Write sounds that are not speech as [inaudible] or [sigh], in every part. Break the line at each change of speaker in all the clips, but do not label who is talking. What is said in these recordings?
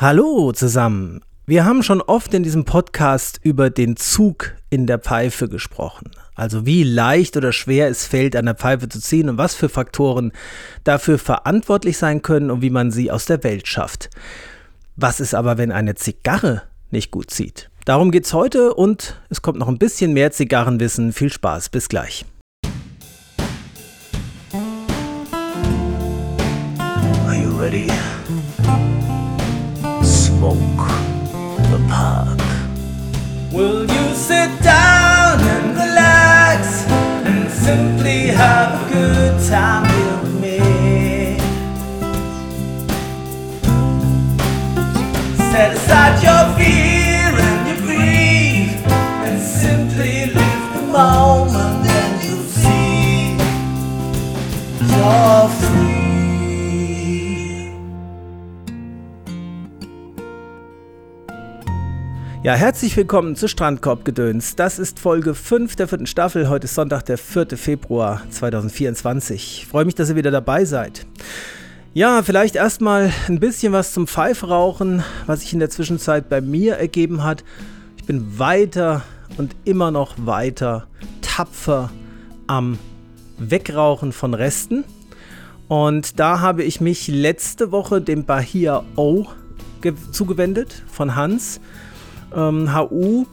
Hallo zusammen. Wir haben schon oft in diesem Podcast über den Zug in der Pfeife gesprochen. Also wie leicht oder schwer es fällt, an der Pfeife zu ziehen und was für Faktoren dafür verantwortlich sein können und wie man sie aus der Welt schafft. Was ist aber, wenn eine Zigarre nicht gut zieht? Darum geht's heute und es kommt noch ein bisschen mehr Zigarrenwissen. Viel Spaß, bis gleich.
Are you ready? Smoke the pot.
Will you sit down and relax and simply have a good time here with me? Set aside your fear and your grief and simply live the moment and you'll see you're free.
Ja, herzlich willkommen zu Strandkorbgedöns. Das ist Folge 5 der vierten Staffel. Heute ist Sonntag, der 4. Februar 2024. Ich freue mich, dass ihr wieder dabei seid. Ja, vielleicht erstmal ein bisschen was zum Pfeifrauchen, was sich in der Zwischenzeit bei mir ergeben hat. Ich bin weiter und immer noch weiter tapfer am Wegrauchen von Resten. Und da habe ich mich letzte Woche dem Bahia O ge- zugewendet von Hans ähm, HU.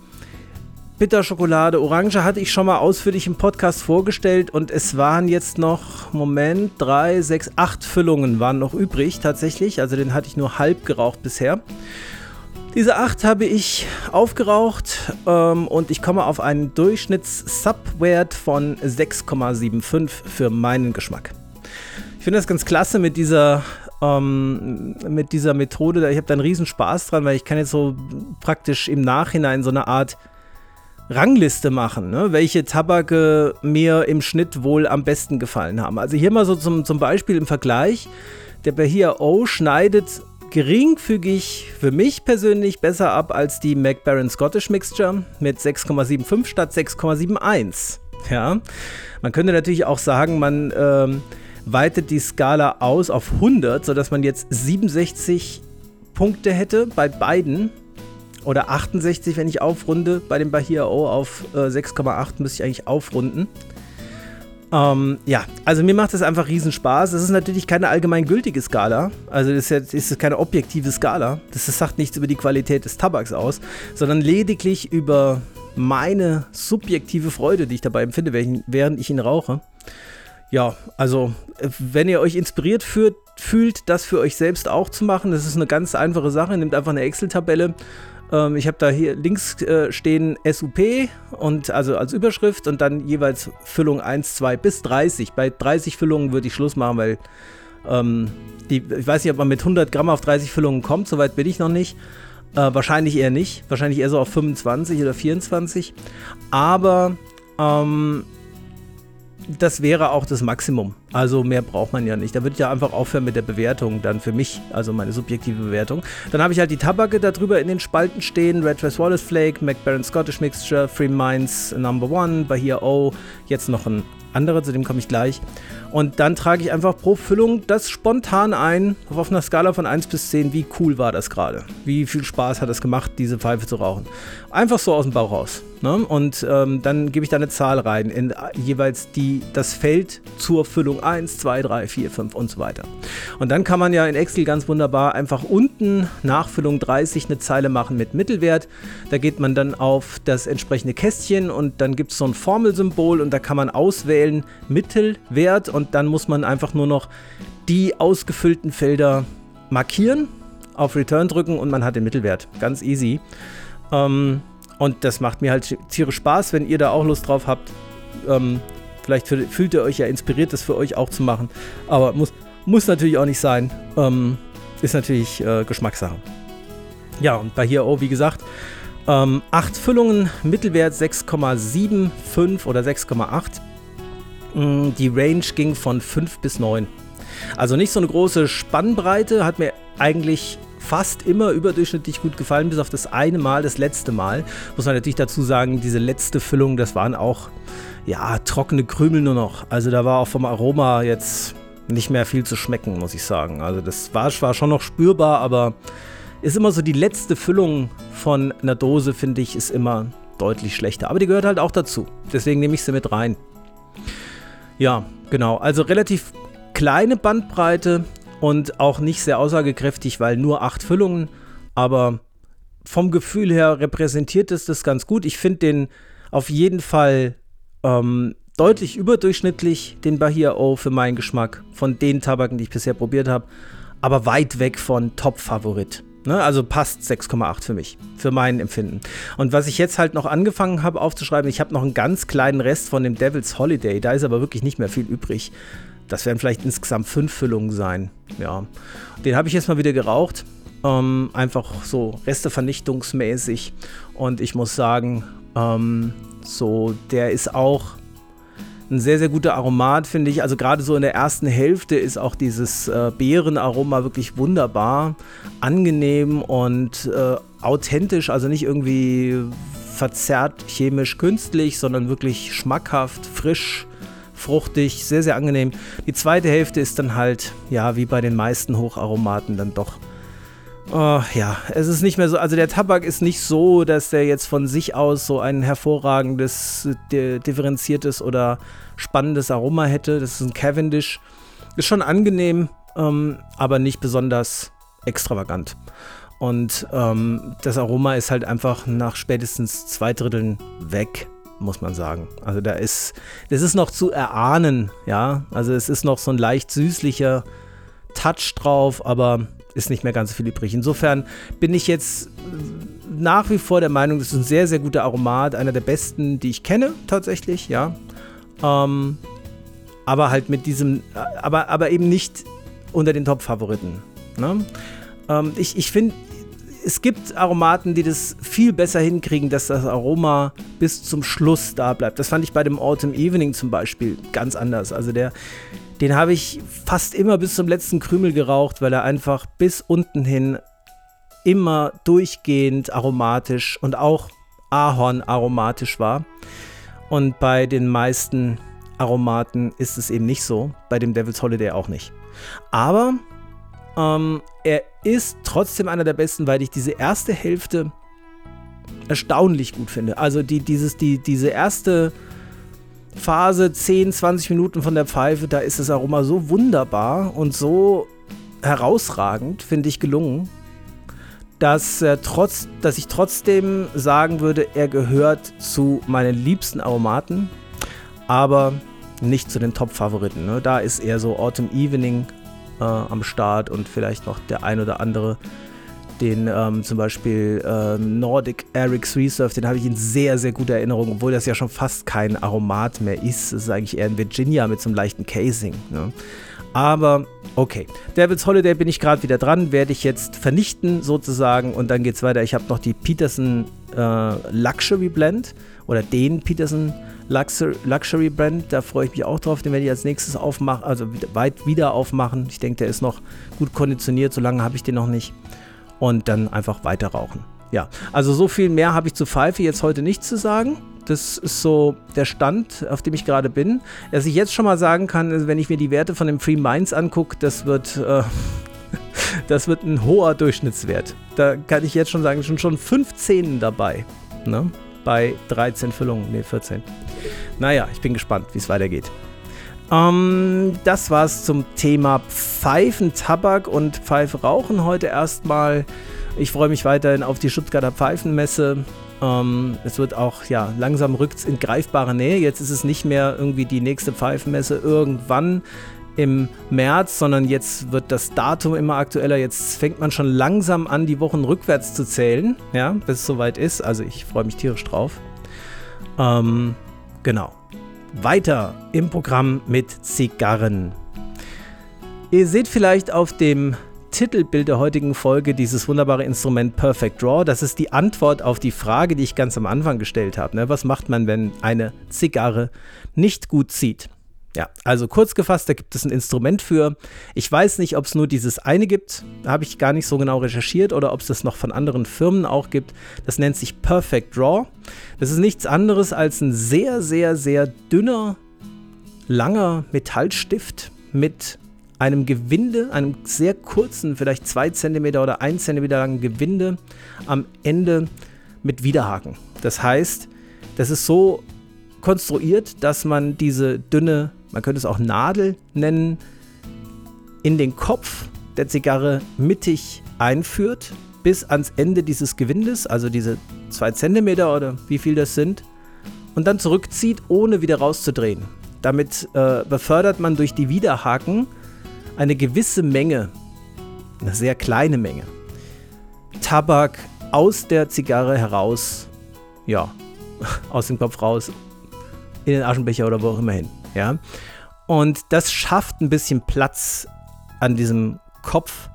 Bitterschokolade, Orange hatte ich schon mal ausführlich im Podcast vorgestellt und es waren jetzt noch, Moment, drei, sechs, acht Füllungen waren noch übrig tatsächlich. Also den hatte ich nur halb geraucht bisher. Diese acht habe ich aufgeraucht ähm, und ich komme auf einen Durchschnitts-Subwert von 6,75 für meinen Geschmack. Ich finde das ganz klasse mit dieser, ähm, mit dieser Methode. Ich habe da einen riesen Spaß dran, weil ich kann jetzt so praktisch im Nachhinein so eine Art Rangliste machen, ne? welche Tabake mir im Schnitt wohl am besten gefallen haben. Also hier mal so zum, zum Beispiel im Vergleich. Der Bahia O schneidet geringfügig für mich persönlich besser ab als die McBaron Scottish Mixture mit 6,75 statt 6,71. Ja, man könnte natürlich auch sagen, man ähm, weitet die Skala aus auf 100, sodass man jetzt 67 Punkte hätte bei beiden. Oder 68, wenn ich aufrunde. Bei dem Bahia O auf äh, 6,8 müsste ich eigentlich aufrunden. Ähm, ja, also mir macht das einfach riesen Spaß. Es ist natürlich keine allgemeingültige Skala. Also das ist, ist keine objektive Skala. Das, sagt nichts über die Qualität des Tabaks aus, sondern lediglich über meine subjektive Freude, die ich dabei empfinde, während ich ihn rauche. Ja, also äh, wenn ihr euch inspiriert fühlt, fühlt, das für euch selbst auch zu machen, das ist eine ganz einfache Sache. Nehmt einfach eine Excel-Tabelle. Ähm, ich habe da hier links äh, stehen SUP und also als Überschrift und dann jeweils Füllung 1, 2 bis 30. Bei 30 Füllungen würde ich Schluss machen, weil ähm, die, ich weiß nicht, ob man mit 100 Gramm auf 30 Füllungen kommt, soweit bin ich noch nicht. Äh, wahrscheinlich eher nicht. Wahrscheinlich eher so auf 25 oder 24. Aber ähm, das wäre auch das Maximum. Also mehr braucht man ja nicht. Da würde ich ja einfach aufhören mit der Bewertung dann für mich, also meine subjektive Bewertung. Dann habe ich halt die Tabake da drüber in den Spalten stehen. Red Dress Wallace Flake, McBaron Scottish Mixture, Free Minds Number One, Bahia O, jetzt noch ein anderer, zu dem komme ich gleich. Und dann trage ich einfach pro Füllung das spontan ein, auf einer Skala von 1 bis 10, wie cool war das gerade? Wie viel Spaß hat es gemacht, diese Pfeife zu rauchen? Einfach so aus dem Bauch raus. Ne? Und ähm, dann gebe ich da eine Zahl rein, in jeweils die, das Feld zur Füllung 1, 2, 3, 4, 5 und so weiter. Und dann kann man ja in Excel ganz wunderbar einfach unten nach Füllung 30 eine Zeile machen mit Mittelwert. Da geht man dann auf das entsprechende Kästchen und dann gibt es so ein Formelsymbol und da kann man auswählen Mittelwert und dann muss man einfach nur noch die ausgefüllten Felder markieren, auf Return drücken und man hat den Mittelwert. Ganz easy. Ähm, und das macht mir halt tierisch Spaß, wenn ihr da auch Lust drauf habt. Ähm, vielleicht fühlt, fühlt ihr euch ja inspiriert, das für euch auch zu machen. Aber muss, muss natürlich auch nicht sein. Ähm, ist natürlich äh, Geschmackssache. Ja, und bei hier, oh, wie gesagt, ähm, 8 Füllungen, Mittelwert 6,75 oder 6,8. Die Range ging von 5 bis 9. Also nicht so eine große Spannbreite, hat mir eigentlich fast immer überdurchschnittlich gut gefallen, bis auf das eine Mal, das letzte Mal. Muss man natürlich dazu sagen, diese letzte Füllung, das waren auch, ja, trockene Krümel nur noch. Also da war auch vom Aroma jetzt nicht mehr viel zu schmecken, muss ich sagen. Also das war, war schon noch spürbar, aber ist immer so die letzte Füllung von einer Dose, finde ich, ist immer deutlich schlechter. Aber die gehört halt auch dazu. Deswegen nehme ich sie mit rein. Ja, genau. Also relativ kleine Bandbreite und auch nicht sehr aussagekräftig, weil nur acht Füllungen. Aber vom Gefühl her repräsentiert es das ganz gut. Ich finde den auf jeden Fall ähm, deutlich überdurchschnittlich, den Bahia O für meinen Geschmack, von den Tabaken, die ich bisher probiert habe. Aber weit weg von Top-Favorit. Ne? Also passt 6,8 für mich, für mein Empfinden. Und was ich jetzt halt noch angefangen habe aufzuschreiben, ich habe noch einen ganz kleinen Rest von dem Devil's Holiday. Da ist aber wirklich nicht mehr viel übrig. Das werden vielleicht insgesamt fünf Füllungen sein. Ja. Den habe ich jetzt mal wieder geraucht. Ähm, einfach so restevernichtungsmäßig. Und ich muss sagen, ähm, so, der ist auch ein sehr, sehr guter Aromat, finde ich. Also gerade so in der ersten Hälfte ist auch dieses äh, Beerenaroma wirklich wunderbar, angenehm und äh, authentisch, also nicht irgendwie verzerrt chemisch künstlich, sondern wirklich schmackhaft, frisch, fruchtig, sehr, sehr angenehm. Die zweite Hälfte ist dann halt, ja, wie bei den meisten Hocharomaten dann doch Oh, ja, es ist nicht mehr so, also der Tabak ist nicht so, dass der jetzt von sich aus so ein hervorragendes, differenziertes oder spannendes Aroma hätte. Das ist ein Cavendish. Ist schon angenehm, ähm, aber nicht besonders extravagant. Und ähm, das Aroma ist halt einfach nach spätestens zwei Dritteln weg, muss man sagen. Also da ist, das ist noch zu erahnen, ja. Also es ist noch so ein leicht süßlicher Touch drauf, aber ist nicht mehr ganz so viel übrig. Insofern bin ich jetzt nach wie vor der Meinung, das ist ein sehr, sehr guter Aromat, einer der besten, die ich kenne, tatsächlich, ja. Ähm, aber halt mit diesem, aber, aber eben nicht unter den Top-Favoriten. Ne? Ähm, ich ich finde, es gibt Aromaten, die das viel besser hinkriegen, dass das Aroma bis zum Schluss da bleibt. Das fand ich bei dem Autumn Evening zum Beispiel ganz anders. Also der, den habe ich fast immer bis zum letzten Krümel geraucht, weil er einfach bis unten hin immer durchgehend aromatisch und auch Ahorn aromatisch war. Und bei den meisten Aromaten ist es eben nicht so, bei dem Devil's Holiday auch nicht. Aber ähm, er ist trotzdem einer der besten, weil ich diese erste Hälfte erstaunlich gut finde. Also die, dieses, die, diese erste Phase 10, 20 Minuten von der Pfeife, da ist das Aroma so wunderbar und so herausragend, finde ich, gelungen, dass, er trotz, dass ich trotzdem sagen würde, er gehört zu meinen liebsten Aromaten, aber nicht zu den Top-Favoriten. Ne? Da ist eher so Autumn Evening äh, am Start und vielleicht noch der ein oder andere den ähm, zum Beispiel ähm, Nordic Eric's Reserve, den habe ich in sehr, sehr guter Erinnerung, obwohl das ja schon fast kein Aromat mehr ist. Es ist eigentlich eher ein Virginia mit so einem leichten Casing. Ne? Aber okay, Devil's Holiday bin ich gerade wieder dran, werde ich jetzt vernichten sozusagen und dann geht es weiter. Ich habe noch die Peterson äh, Luxury Blend oder den Peterson Luxury, Luxury Blend, da freue ich mich auch drauf, den werde ich als nächstes aufmachen, also weit wieder aufmachen. Ich denke, der ist noch gut konditioniert, so lange habe ich den noch nicht und dann einfach weiter rauchen. Ja, also so viel mehr habe ich zu Pfeife jetzt heute nicht zu sagen. Das ist so der Stand, auf dem ich gerade bin. Was ich jetzt schon mal sagen kann, wenn ich mir die Werte von dem Free Minds angucke, das wird, äh, [laughs] das wird ein hoher Durchschnittswert. Da kann ich jetzt schon sagen, schon schon 15 dabei. Ne? Bei 13 Füllungen, ne 14. Naja, ich bin gespannt, wie es weitergeht. Ähm, das war's zum Thema Pfeifen, Tabak und Pfeife rauchen heute erstmal. Ich freue mich weiterhin auf die Stuttgarter Pfeifenmesse. Ähm, es wird auch, ja, langsam rückt in greifbare Nähe. Jetzt ist es nicht mehr irgendwie die nächste Pfeifenmesse irgendwann im März, sondern jetzt wird das Datum immer aktueller. Jetzt fängt man schon langsam an, die Wochen rückwärts zu zählen, ja, bis es soweit ist. Also ich freue mich tierisch drauf. Ähm, genau weiter im Programm mit Zigarren. Ihr seht vielleicht auf dem Titelbild der heutigen Folge dieses wunderbare Instrument Perfect Draw. Das ist die Antwort auf die Frage, die ich ganz am Anfang gestellt habe. Ne? Was macht man, wenn eine Zigarre nicht gut zieht? Ja, also kurz gefasst, da gibt es ein Instrument für. Ich weiß nicht, ob es nur dieses eine gibt. Habe ich gar nicht so genau recherchiert oder ob es das noch von anderen Firmen auch gibt. Das nennt sich Perfect Draw. Das ist nichts anderes als ein sehr, sehr, sehr dünner, langer Metallstift mit einem Gewinde, einem sehr kurzen, vielleicht zwei Zentimeter oder ein Zentimeter langen Gewinde am Ende mit Widerhaken. Das heißt, das ist so konstruiert, dass man diese dünne, man könnte es auch Nadel nennen, in den Kopf der Zigarre mittig einführt, bis ans Ende dieses Gewindes, also diese zwei Zentimeter oder wie viel das sind, und dann zurückzieht, ohne wieder rauszudrehen. Damit äh, befördert man durch die Widerhaken eine gewisse Menge, eine sehr kleine Menge, Tabak aus der Zigarre heraus, ja, [laughs] aus dem Kopf raus, in den Aschenbecher oder wo auch immer hin, ja. Und das schafft ein bisschen Platz an diesem Kopf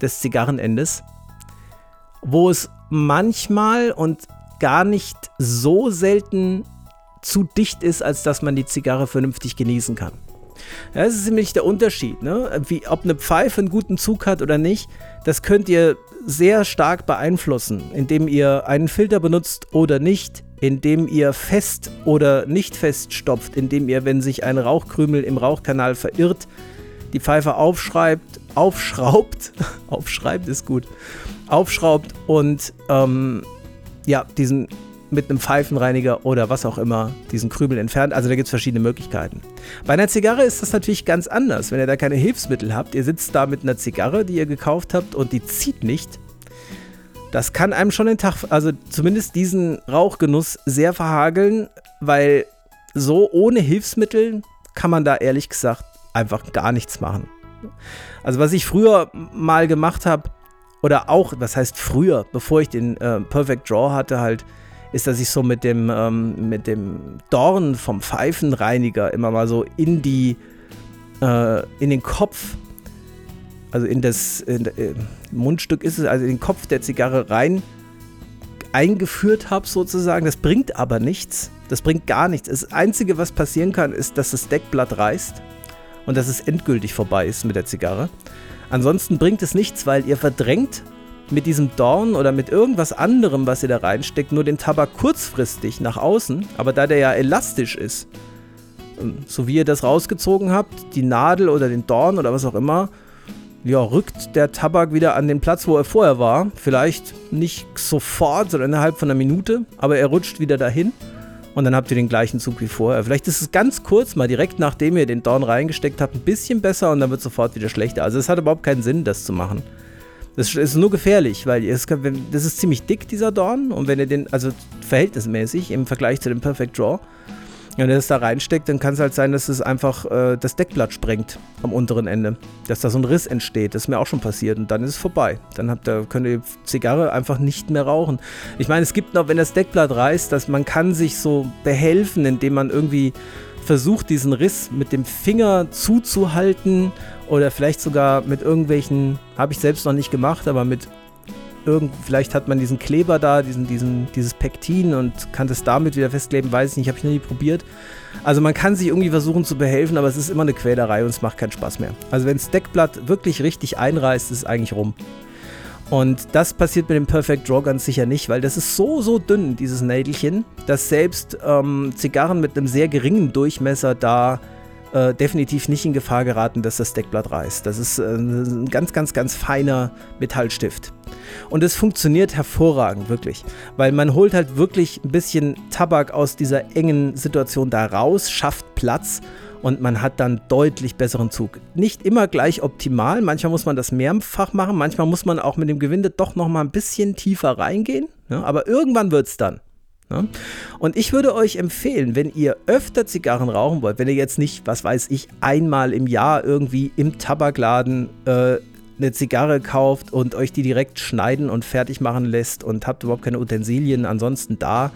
des Zigarrenendes, wo es manchmal und gar nicht so selten zu dicht ist, als dass man die Zigarre vernünftig genießen kann. Das ist nämlich der Unterschied. Ne? Wie, ob eine Pfeife einen guten Zug hat oder nicht, das könnt ihr sehr stark beeinflussen, indem ihr einen Filter benutzt oder nicht, indem ihr fest oder nicht fest stopft, indem ihr, wenn sich ein Rauchkrümel im Rauchkanal verirrt, die Pfeife aufschreibt, aufschraubt, [laughs] aufschreibt ist gut, aufschraubt und ähm, ja, diesen mit einem Pfeifenreiniger oder was auch immer diesen Krümel entfernt. Also da gibt es verschiedene Möglichkeiten. Bei einer Zigarre ist das natürlich ganz anders. Wenn ihr da keine Hilfsmittel habt, ihr sitzt da mit einer Zigarre, die ihr gekauft habt und die zieht nicht. Das kann einem schon den Tag, also zumindest diesen Rauchgenuss sehr verhageln, weil so ohne Hilfsmittel kann man da ehrlich gesagt einfach gar nichts machen. Also was ich früher mal gemacht habe, oder auch, was heißt früher, bevor ich den äh, Perfect Draw hatte, halt, ist, dass ich so mit dem, ähm, mit dem Dorn vom Pfeifenreiniger immer mal so in die, äh, in den Kopf, also in das in, äh, Mundstück ist es, also in den Kopf der Zigarre rein eingeführt habe sozusagen. Das bringt aber nichts. Das bringt gar nichts. Das Einzige, was passieren kann, ist, dass das Deckblatt reißt und dass es endgültig vorbei ist mit der Zigarre. Ansonsten bringt es nichts, weil ihr verdrängt mit diesem Dorn oder mit irgendwas anderem, was ihr da reinsteckt, nur den Tabak kurzfristig nach außen, aber da der ja elastisch ist, ähm, so wie ihr das rausgezogen habt, die Nadel oder den Dorn oder was auch immer, ja, rückt der Tabak wieder an den Platz, wo er vorher war. Vielleicht nicht sofort, sondern innerhalb von einer Minute, aber er rutscht wieder dahin und dann habt ihr den gleichen Zug wie vorher. Vielleicht ist es ganz kurz, mal direkt nachdem ihr den Dorn reingesteckt habt, ein bisschen besser und dann wird es sofort wieder schlechter. Also es hat überhaupt keinen Sinn, das zu machen. Das ist nur gefährlich, weil es, das ist ziemlich dick, dieser Dorn. Und wenn ihr den, also verhältnismäßig im Vergleich zu dem Perfect Draw, wenn ihr das da reinsteckt, dann kann es halt sein, dass es einfach äh, das Deckblatt sprengt am unteren Ende. Dass da so ein Riss entsteht. Das ist mir auch schon passiert. Und dann ist es vorbei. Dann habt ihr, könnt ihr Zigarre einfach nicht mehr rauchen. Ich meine, es gibt noch, wenn das Deckblatt reißt, dass man kann sich so behelfen, indem man irgendwie versucht, diesen Riss mit dem Finger zuzuhalten oder vielleicht sogar mit irgendwelchen, habe ich selbst noch nicht gemacht, aber mit irgend, vielleicht hat man diesen Kleber da, diesen, diesen, dieses Pektin und kann das damit wieder festkleben, weiß ich nicht, habe ich noch nie probiert. Also man kann sich irgendwie versuchen zu behelfen, aber es ist immer eine Quälerei und es macht keinen Spaß mehr. Also wenn das Deckblatt wirklich richtig einreißt, ist es eigentlich rum. Und das passiert mit dem Perfect Draw ganz sicher nicht, weil das ist so, so dünn, dieses Nädelchen, dass selbst ähm, Zigarren mit einem sehr geringen Durchmesser da äh, definitiv nicht in Gefahr geraten, dass das Deckblatt reißt. Das ist äh, ein ganz, ganz, ganz feiner Metallstift. Und es funktioniert hervorragend, wirklich. Weil man holt halt wirklich ein bisschen Tabak aus dieser engen Situation da raus, schafft Platz und man hat dann deutlich besseren Zug. Nicht immer gleich optimal, manchmal muss man das mehrfach machen, manchmal muss man auch mit dem Gewinde doch noch mal ein bisschen tiefer reingehen, ja, aber irgendwann wird es dann. Ja. Und ich würde euch empfehlen, wenn ihr öfter Zigarren rauchen wollt, wenn ihr jetzt nicht, was weiß ich, einmal im Jahr irgendwie im Tabakladen äh, eine Zigarre kauft und euch die direkt schneiden und fertig machen lässt und habt überhaupt keine Utensilien ansonsten da.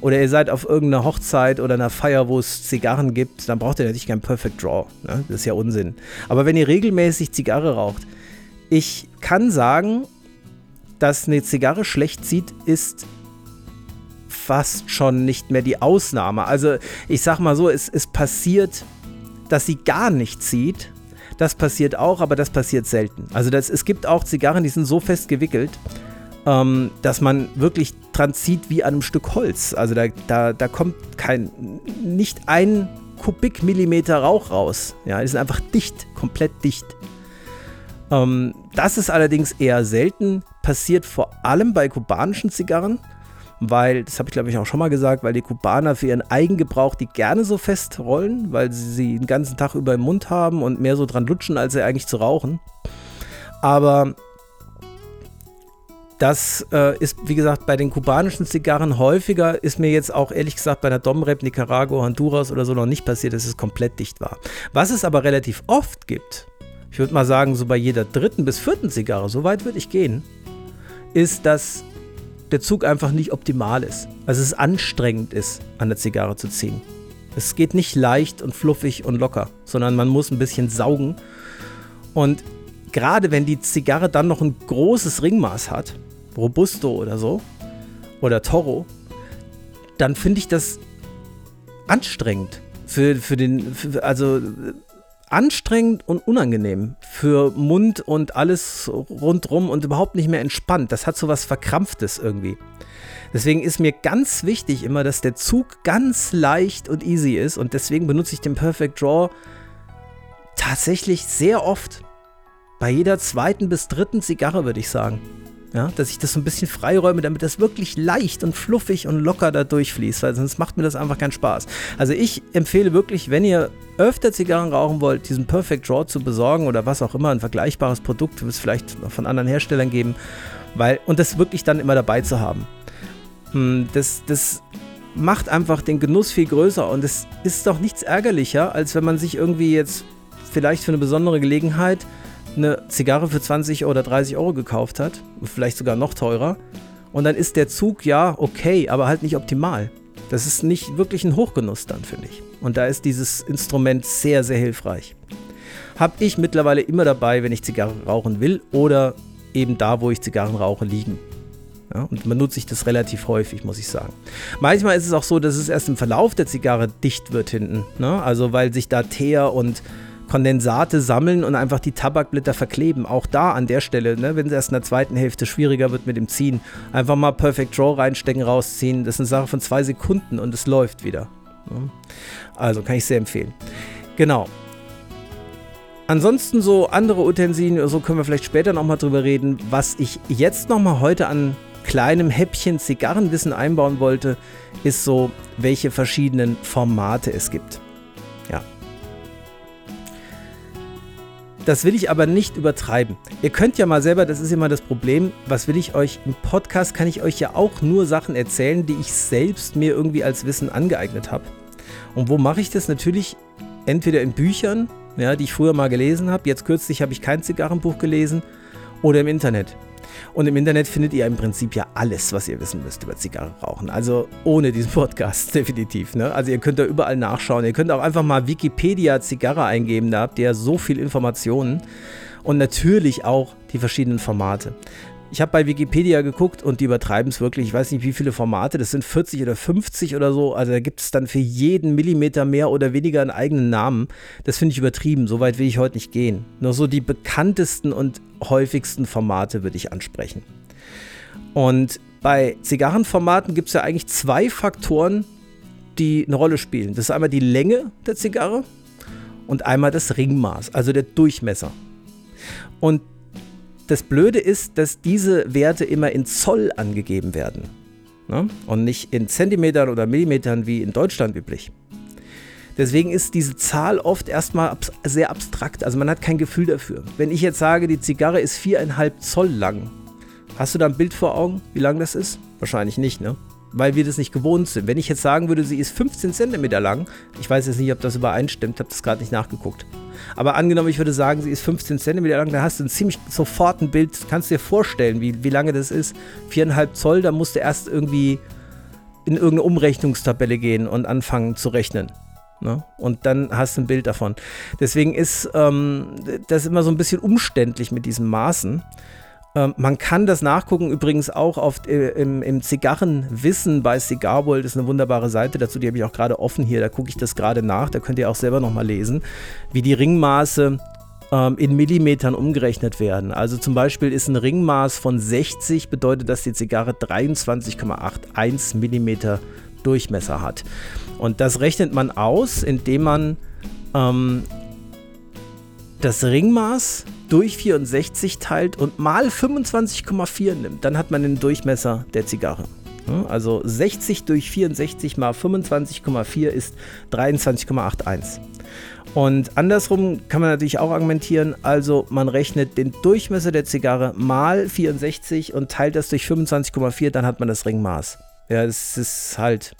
Oder ihr seid auf irgendeiner Hochzeit oder einer Feier, wo es Zigarren gibt, dann braucht ihr natürlich kein Perfect Draw. Ne? Das ist ja Unsinn. Aber wenn ihr regelmäßig Zigarre raucht, ich kann sagen, dass eine Zigarre schlecht sieht, ist fast schon nicht mehr die Ausnahme. Also ich sag mal so, es, es passiert, dass sie gar nicht zieht das passiert auch, aber das passiert selten. Also das, es gibt auch Zigarren, die sind so fest gewickelt, ähm, dass man wirklich dran zieht wie an einem Stück Holz. Also da, da, da kommt kein, nicht ein Kubikmillimeter Rauch raus. Ja, die sind einfach dicht, komplett dicht. Ähm, das ist allerdings eher selten, passiert vor allem bei kubanischen Zigarren, weil, das habe ich glaube ich auch schon mal gesagt, weil die Kubaner für ihren Eigengebrauch die gerne so fest rollen, weil sie sie den ganzen Tag über im Mund haben und mehr so dran lutschen, als sie eigentlich zu rauchen. Aber das äh, ist, wie gesagt, bei den kubanischen Zigarren häufiger. Ist mir jetzt auch ehrlich gesagt bei der Domrep, Nicaragua, Honduras oder so noch nicht passiert, dass es komplett dicht war. Was es aber relativ oft gibt, ich würde mal sagen, so bei jeder dritten bis vierten Zigarre, so weit würde ich gehen, ist, dass der Zug einfach nicht optimal ist. Also es anstrengend ist, an der Zigarre zu ziehen. Es geht nicht leicht und fluffig und locker, sondern man muss ein bisschen saugen. Und gerade wenn die Zigarre dann noch ein großes Ringmaß hat, Robusto oder so, oder Toro, dann finde ich das anstrengend. Für, für den, für, also anstrengend und unangenehm für Mund und alles rundrum und überhaupt nicht mehr entspannt. Das hat so was Verkrampftes irgendwie. Deswegen ist mir ganz wichtig immer, dass der Zug ganz leicht und easy ist und deswegen benutze ich den Perfect Draw tatsächlich sehr oft. Bei jeder zweiten bis dritten Zigarre würde ich sagen. Ja, dass ich das so ein bisschen freiräume, damit das wirklich leicht und fluffig und locker da durchfließt, weil sonst macht mir das einfach keinen Spaß. Also ich empfehle wirklich, wenn ihr öfter Zigarren rauchen wollt, diesen Perfect Draw zu besorgen oder was auch immer, ein vergleichbares Produkt, wird es vielleicht von anderen Herstellern geben, weil, und das wirklich dann immer dabei zu haben. Hm, das, das macht einfach den Genuss viel größer und es ist doch nichts ärgerlicher, als wenn man sich irgendwie jetzt vielleicht für eine besondere Gelegenheit eine Zigarre für 20 oder 30 Euro gekauft hat, vielleicht sogar noch teurer, und dann ist der Zug ja okay, aber halt nicht optimal. Das ist nicht wirklich ein Hochgenuss dann, finde ich. Und da ist dieses Instrument sehr, sehr hilfreich. Habe ich mittlerweile immer dabei, wenn ich Zigarre rauchen will oder eben da, wo ich Zigarren rauche, liegen. Ja, und benutze ich das relativ häufig, muss ich sagen. Manchmal ist es auch so, dass es erst im Verlauf der Zigarre dicht wird hinten. Ne? Also weil sich da Teer und Kondensate sammeln und einfach die Tabakblätter verkleben. Auch da an der Stelle, ne, wenn es erst in der zweiten Hälfte schwieriger wird mit dem Ziehen, einfach mal Perfect Draw reinstecken, rausziehen. Das ist eine Sache von zwei Sekunden und es läuft wieder. Also kann ich sehr empfehlen. Genau. Ansonsten so andere Utensilien, so können wir vielleicht später nochmal drüber reden. Was ich jetzt nochmal heute an kleinem Häppchen Zigarrenwissen einbauen wollte, ist so, welche verschiedenen Formate es gibt. Das will ich aber nicht übertreiben. Ihr könnt ja mal selber, das ist immer das Problem, was will ich euch im Podcast, kann ich euch ja auch nur Sachen erzählen, die ich selbst mir irgendwie als Wissen angeeignet habe. Und wo mache ich das? Natürlich entweder in Büchern, ja, die ich früher mal gelesen habe. Jetzt kürzlich habe ich kein Zigarrenbuch gelesen oder im Internet. Und im Internet findet ihr im Prinzip ja alles, was ihr wissen müsst über Zigarre rauchen. Also ohne diesen [laughs] Podcast definitiv. Ne? Also ihr könnt da überall nachschauen. Ihr könnt auch einfach mal Wikipedia Zigarre eingeben. Da habt ihr ja so viel Informationen. Und natürlich auch die verschiedenen Formate. Ich habe bei Wikipedia geguckt und die übertreiben es wirklich. Ich weiß nicht, wie viele Formate, das sind 40 oder 50 oder so. Also da gibt es dann für jeden Millimeter mehr oder weniger einen eigenen Namen. Das finde ich übertrieben. So weit will ich heute nicht gehen. Nur so die bekanntesten und häufigsten Formate würde ich ansprechen. Und bei Zigarrenformaten gibt es ja eigentlich zwei Faktoren, die eine Rolle spielen. Das ist einmal die Länge der Zigarre und einmal das Ringmaß, also der Durchmesser. Und das Blöde ist, dass diese Werte immer in Zoll angegeben werden ne? und nicht in Zentimetern oder Millimetern wie in Deutschland üblich. Deswegen ist diese Zahl oft erstmal abs sehr abstrakt, also man hat kein Gefühl dafür. Wenn ich jetzt sage, die Zigarre ist 4,5 Zoll lang, hast du da ein Bild vor Augen, wie lang das ist? Wahrscheinlich nicht, ne? weil wir das nicht gewohnt sind. Wenn ich jetzt sagen würde, sie ist 15 cm lang, ich weiß jetzt nicht, ob das übereinstimmt, habe das gerade nicht nachgeguckt. Aber angenommen, ich würde sagen, sie ist 15 cm lang, dann hast du ein ziemlich sofort ein Bild, kannst du dir vorstellen, wie, wie lange das ist. 4,5 Zoll, da musst du erst irgendwie in irgendeine Umrechnungstabelle gehen und anfangen zu rechnen. Ne? Und dann hast du ein Bild davon. Deswegen ist ähm, das immer so ein bisschen umständlich mit diesen Maßen. Ähm, man kann das nachgucken, übrigens auch auf, äh, im, im Zigarrenwissen bei Cigar World ist eine wunderbare Seite dazu, die habe ich auch gerade offen hier, da gucke ich das gerade nach, da könnt ihr auch selber nochmal lesen, wie die Ringmaße ähm, in Millimetern umgerechnet werden. Also zum Beispiel ist ein Ringmaß von 60, bedeutet, dass die Zigarre 23,81 Millimeter Durchmesser hat. Und das rechnet man aus, indem man ähm, das Ringmaß durch 64 teilt und mal 25,4 nimmt. Dann hat man den Durchmesser der Zigarre. Also 60 durch 64 mal 25,4 ist 23,81. Und andersrum kann man natürlich auch argumentieren, also man rechnet den Durchmesser der Zigarre mal 64 und teilt das durch 25,4, dann hat man das Ringmaß. Ja, es ist halt,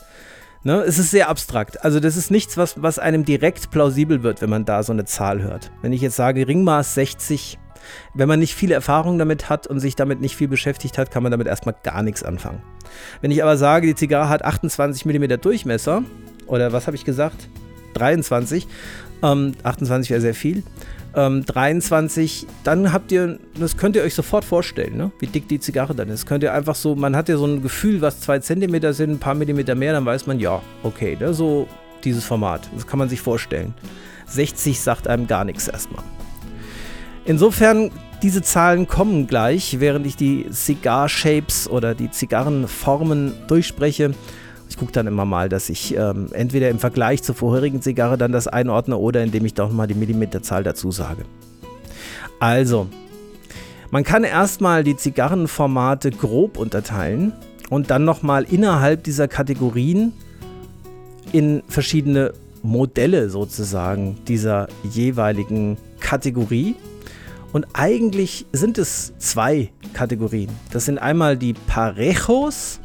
ne, es ist sehr abstrakt. Also das ist nichts, was, was einem direkt plausibel wird, wenn man da so eine Zahl hört. Wenn ich jetzt sage Ringmaß 60, wenn man nicht viel Erfahrung damit hat und sich damit nicht viel beschäftigt hat, kann man damit erstmal gar nichts anfangen. Wenn ich aber sage, die Zigarre hat 28 mm Durchmesser, oder was habe ich gesagt? 23, ähm, 28 wäre sehr viel. Ähm, 23, dann habt ihr, das könnt ihr euch sofort vorstellen, ne? wie dick die Zigarre dann ist. Könnt ihr einfach so, man hat ja so ein Gefühl, was 2 cm sind, ein paar Millimeter mehr, dann weiß man, ja, okay, ne? so dieses Format. Das kann man sich vorstellen. 60 sagt einem gar nichts erstmal. Insofern, diese Zahlen kommen gleich, während ich die Cigar-Shapes oder die Zigarrenformen durchspreche. Ich gucke dann immer mal, dass ich ähm, entweder im Vergleich zur vorherigen Zigarre dann das einordne oder indem ich doch mal die Millimeterzahl dazu sage. Also, man kann erstmal die Zigarrenformate grob unterteilen und dann nochmal innerhalb dieser Kategorien in verschiedene Modelle sozusagen dieser jeweiligen Kategorie und eigentlich sind es zwei Kategorien. Das sind einmal die Parejos.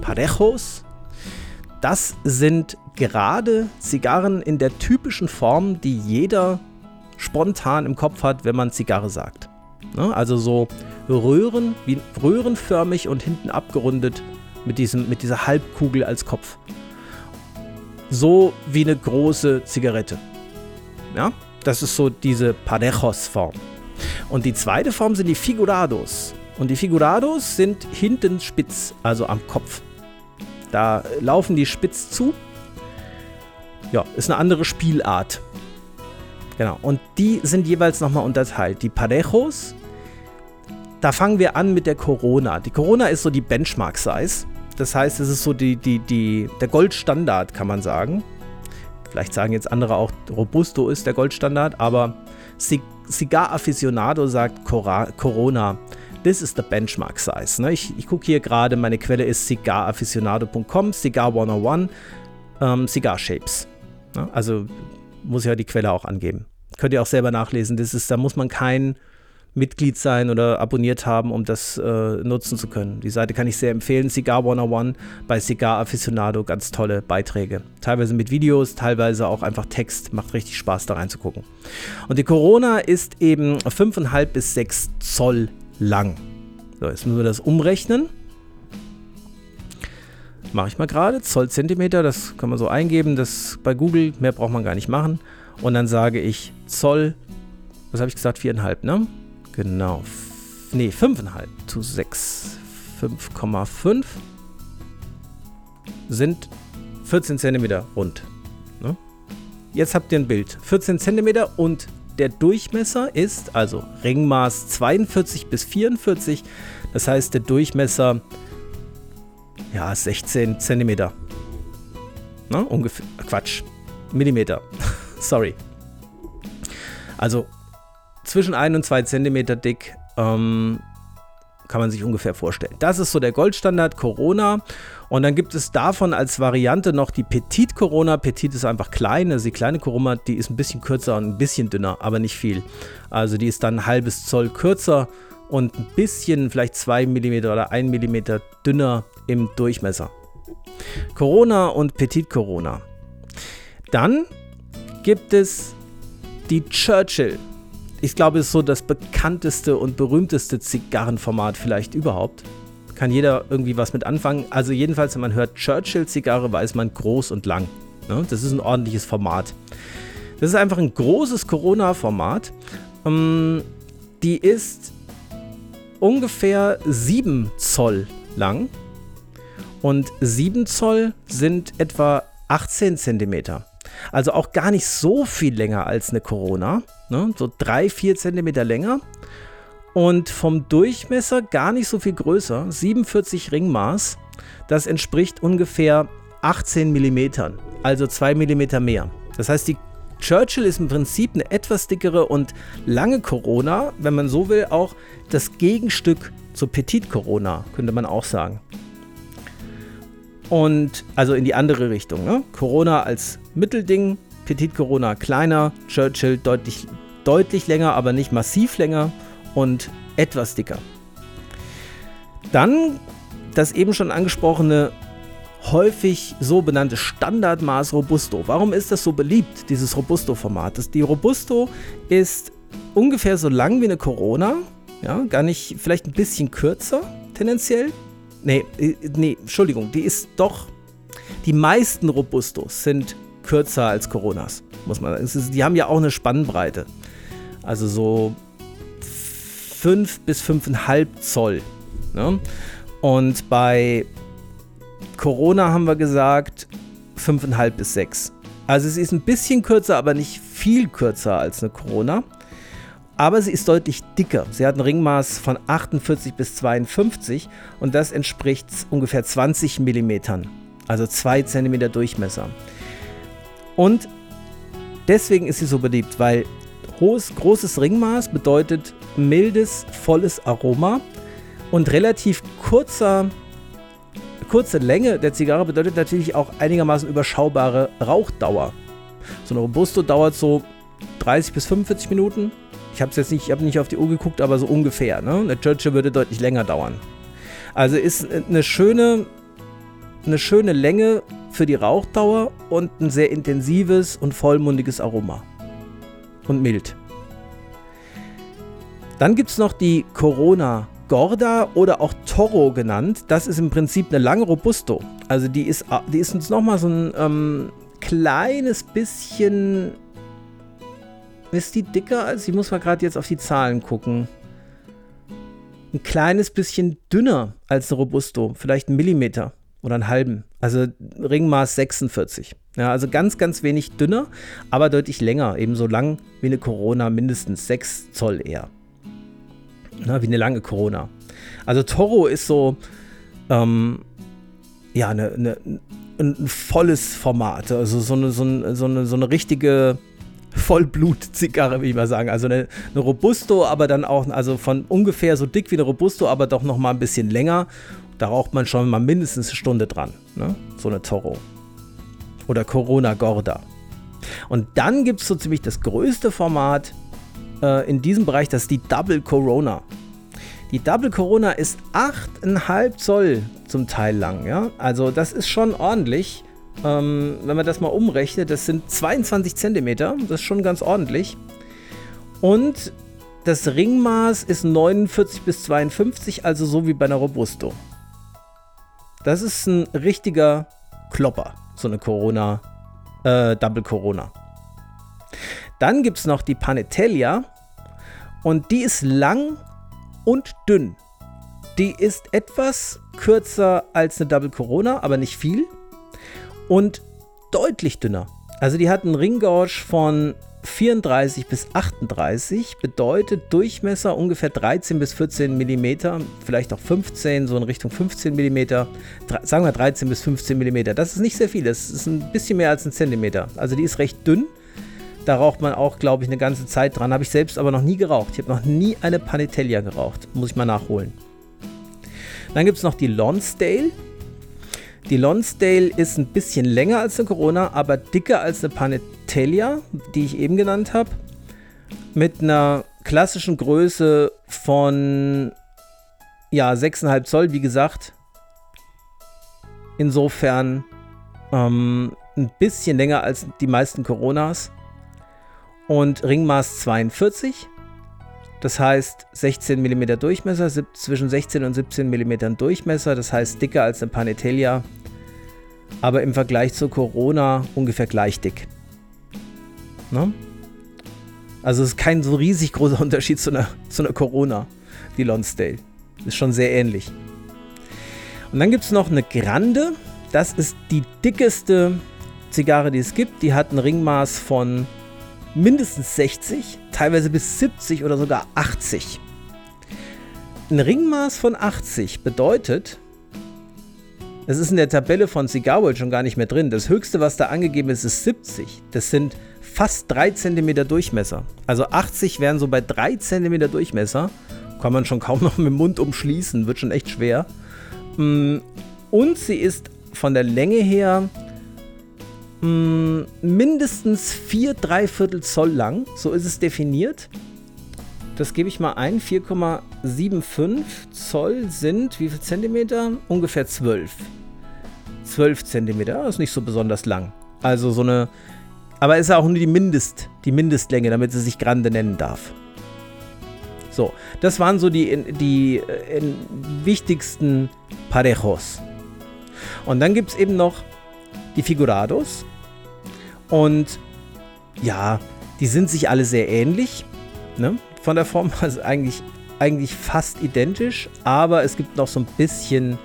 Parejos. Das sind gerade Zigarren in der typischen Form, die jeder spontan im Kopf hat, wenn man Zigarre sagt. Ne? Also so Röhren, wie röhrenförmig und hinten abgerundet mit, diesem, mit dieser Halbkugel als Kopf. So wie eine große Zigarette. Ja? Das ist so diese Parejos-Form. Und die zweite Form sind die Figurados. Und die Figurados sind hinten spitz, also am Kopf. Da laufen die spitz zu. Ja, ist eine andere Spielart. Genau. Und die sind jeweils nochmal unterteilt. Die Parejos, da fangen wir an mit der Corona. Die Corona ist so die Benchmark-Size. Das heißt, es ist so die, die, die, der Goldstandard, kann man sagen. Vielleicht sagen jetzt andere auch, Robusto ist der Goldstandard, aber Cigar Aficionado sagt Corona. This is the benchmark size. Ne? Ich, ich gucke hier gerade, meine Quelle ist cigaraficionado.com, Cigar 101, ähm, Cigar Shapes. Ne? Also muss ich ja die Quelle auch angeben. Könnt ihr auch selber nachlesen. Das ist, da muss man kein Mitglied sein oder abonniert haben, um das äh, nutzen zu können. Die Seite kann ich sehr empfehlen. Cigar 101 bei Cigar Aficionado. Ganz tolle Beiträge. Teilweise mit Videos, teilweise auch einfach Text. Macht richtig Spaß, da reinzugucken. Und die Corona ist eben 5,5 bis 6 Zoll lang. So, jetzt müssen wir das umrechnen. Mache ich mal gerade. Zoll Zentimeter, das kann man so eingeben. Das bei Google, mehr braucht man gar nicht machen. Und dann sage ich Zoll, was habe ich gesagt? 4,5, ne? Genau. Ne, 5,5 zu 6. 5,5 sind 14 cm rund. Ne? Jetzt habt ihr ein Bild. 14 cm und der Durchmesser ist, also Ringmaß 42 bis 44. Das heißt, der Durchmesser, ja, 16 cm. Ne? Ungefähr, Quatsch, Millimeter. [laughs] Sorry. Also zwischen 1 und 2 cm dick. Ähm, kann man sich ungefähr vorstellen. Das ist so der Goldstandard Corona. Und dann gibt es davon als Variante noch die Petit Corona. Petit ist einfach klein, also die kleine Corona, die ist ein bisschen kürzer und ein bisschen dünner, aber nicht viel. Also die ist dann ein halbes Zoll kürzer und ein bisschen, vielleicht 2 mm oder 1 mm dünner im Durchmesser. Corona und Petit Corona. Dann gibt es die Churchill ich glaube, es ist so das bekannteste und berühmteste Zigarrenformat vielleicht überhaupt. Kann jeder irgendwie was mit anfangen. Also jedenfalls, wenn man hört Churchill-Zigarre, weiß man groß und lang. Ne? Das ist ein ordentliches Format. Das ist einfach ein großes Corona-Format. Ähm, die ist ungefähr 7 Zoll lang. Und 7 Zoll sind etwa 18 Zentimeter. Also auch gar nicht so viel länger als eine Corona. Ne? So 3, 4 Zentimeter länger. Und vom Durchmesser gar nicht so viel größer. 47 Ringmaß. Das entspricht ungefähr 18 mm, also 2 mm mehr. Das heißt, die Churchill ist im Prinzip eine etwas dickere und lange Corona, wenn man so will, auch das Gegenstück zur Petit Corona, könnte man auch sagen. Und also in die andere Richtung. Ne? Corona als Mittelding, Petit Corona kleiner, Churchill deutlich, deutlich länger, aber nicht massiv länger und etwas dicker. Dann das eben schon angesprochene häufig so benannte Standardmaß Robusto. Warum ist das so beliebt, dieses Robusto-Format? Die Robusto ist ungefähr so lang wie eine Corona, ja, gar nicht, vielleicht ein bisschen kürzer tendenziell. Nee, äh, nee, Entschuldigung, die ist doch, die meisten Robustos sind kürzer als Coronas, muss man sagen. Die haben ja auch eine Spannbreite. Also so 5 bis 5,5 Zoll. Ne? Und bei Corona haben wir gesagt 5,5 bis 6. Also es ist ein bisschen kürzer, aber nicht viel kürzer als eine Corona. Aber sie ist deutlich dicker. Sie hat ein Ringmaß von 48 bis 52 und das entspricht ungefähr 20 mm. Also 2 cm Durchmesser. Und deswegen ist sie so beliebt, weil hohes, großes Ringmaß bedeutet mildes, volles Aroma und relativ kurzer kurze Länge der Zigarre bedeutet natürlich auch einigermaßen überschaubare Rauchdauer. So eine Robusto dauert so 30 bis 45 Minuten. Ich habe jetzt nicht, ich habe nicht auf die Uhr geguckt, aber so ungefähr. Ne? Eine Churchill würde deutlich länger dauern. Also ist eine schöne, eine schöne Länge für die Rauchdauer und ein sehr intensives und vollmundiges Aroma. Und mild. Dann gibt es noch die Corona Gorda oder auch Toro genannt. Das ist im Prinzip eine lange Robusto. Also die ist, die ist uns nochmal so ein ähm, kleines bisschen. Ist die dicker als? Ich muss mal gerade jetzt auf die Zahlen gucken. Ein kleines bisschen dünner als eine Robusto. Vielleicht einen Millimeter oder einen halben. Also Ringmaß 46. Ja, also ganz, ganz wenig dünner, aber deutlich länger. Ebenso lang wie eine Corona, mindestens 6 Zoll eher. Na, wie eine lange Corona. Also Toro ist so, ähm, ja, eine, eine, ein volles Format. Also so eine, so eine, so eine, so eine richtige Vollblut-Zigarre, wie ich mal sagen. Also eine, eine, Robusto, aber dann auch, also von ungefähr so dick wie eine Robusto, aber doch noch mal ein bisschen länger. Da raucht man schon mal mindestens eine Stunde dran. Ne? So eine Toro. Oder Corona Gorda. Und dann gibt es so ziemlich das größte Format, äh, in diesem Bereich, das ist die Double Corona. Die Double Corona ist 8,5 Zoll zum Teil lang. Ja? Also das ist schon ordentlich. Ähm, wenn man das mal umrechnet, das sind 22 Zentimeter. Das ist schon ganz ordentlich. Und das Ringmaß ist 49 bis 52, also so wie bei einer Robusto. Das ist ein richtiger Klopper, so eine Corona, äh, Double Corona. Dann gibt es noch die Panettelia und die ist lang und dünn. Die ist etwas kürzer als eine Double Corona, aber nicht viel. Und deutlich dünner. Also die hat einen Ringgauge von 34 bis 38, bedeutet Durchmesser ungefähr 13 bis 14 mm, vielleicht auch 15, so in Richtung 15 mm, sagen wir 13 bis 15 mm. Das ist nicht sehr viel, das ist ein bisschen mehr als ein Zentimeter. Also die ist recht dünn da raucht man auch, glaube ich, eine ganze Zeit dran. Habe ich selbst aber noch nie geraucht. Ich habe noch nie eine Panettelia geraucht. Muss ich mal nachholen. Dann gibt es noch die Lonsdale. Die Lonsdale ist ein bisschen länger als eine Corona, aber dicker als eine Panettelia, die ich eben genannt habe. Mit einer klassischen Größe von ja, 6,5 Zoll, wie gesagt. Insofern ähm, ein bisschen länger als die meisten Coronas und Ringmaß 42. Das heißt 16 mm Durchmesser, zwischen 16 und 17 mm Durchmesser, das heißt dicker als eine Panettelia, aber im Vergleich zur Corona ungefähr gleich dick. Ne? Also es ist kein so riesig großer [laughs] Unterschied zu einer, zu einer Corona, die Lonsdale. Ist schon sehr ähnlich. Und dann gibt es noch eine Grande. Das ist die dickeste Zigarre, die es gibt. Die hat ein Ringmaß von mindestens 60, teilweise bis 70 oder sogar 80. Ein Ringmaß von 80 bedeutet, Das ist in der Tabelle von World schon gar nicht mehr drin. Das höchste, was da angegeben ist, ist 70. Das sind fast 3 cm Durchmesser. Also 80 wären so bei 3 cm Durchmesser. Kann man schon kaum [laughs] noch mit dem Mund umschließen, wird schon echt schwer. Mm, und sie ist von der Länge her mm, mindestens 4 Dreiviertel Zoll lang. So ist es definiert. Das gebe ich mal ein. 4,75 Zoll sind wie viel Zentimeter? Ungefähr 12. 12 Zentimeter, das ist nicht so besonders lang. Also so eine. Aber ist ja auch nur die, Mindest, die Mindestlänge, damit sie sich Grande nennen darf. So, das waren so die, die, die äh, wichtigsten Parejos. Und dann gibt es eben noch die Figurados. Und ja, die sind sich alle sehr ähnlich. Ne? Von der Form [laughs] also eigentlich, eigentlich fast identisch. Aber es gibt noch so ein bisschen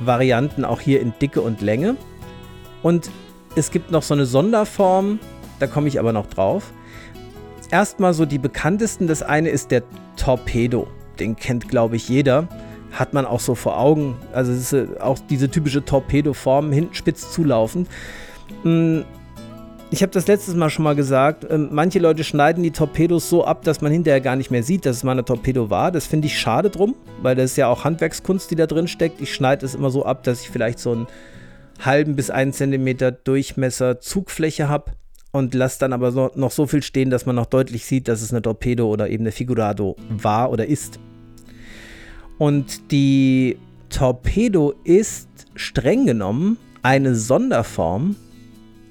Varianten auch hier in Dicke und Länge. Und es gibt noch so eine Sonderform, da komme ich aber noch drauf. Erstmal so die bekanntesten. Das eine ist der Torpedo. Den kennt, glaube ich, jeder. Hat man auch so vor Augen. Also es ist äh, auch diese typische Torpedo-Form, hinten spitz zulaufend. Hm, ich habe das letztes Mal schon mal gesagt, ähm, manche Leute schneiden die Torpedos so ab, dass man hinterher gar nicht mehr sieht, dass es mal eine Torpedo war. Das finde ich schade drum, weil das ist ja auch Handwerkskunst, die da drin steckt. Ich schneide es immer so ab, dass ich vielleicht so einen halben bis einen Zentimeter Durchmesser Zugfläche habe und lasse dann aber noch so viel stehen, dass man noch deutlich sieht, dass es eine Torpedo oder eben eine Figurado war oder ist. Und die Torpedo ist streng genommen eine Sonderform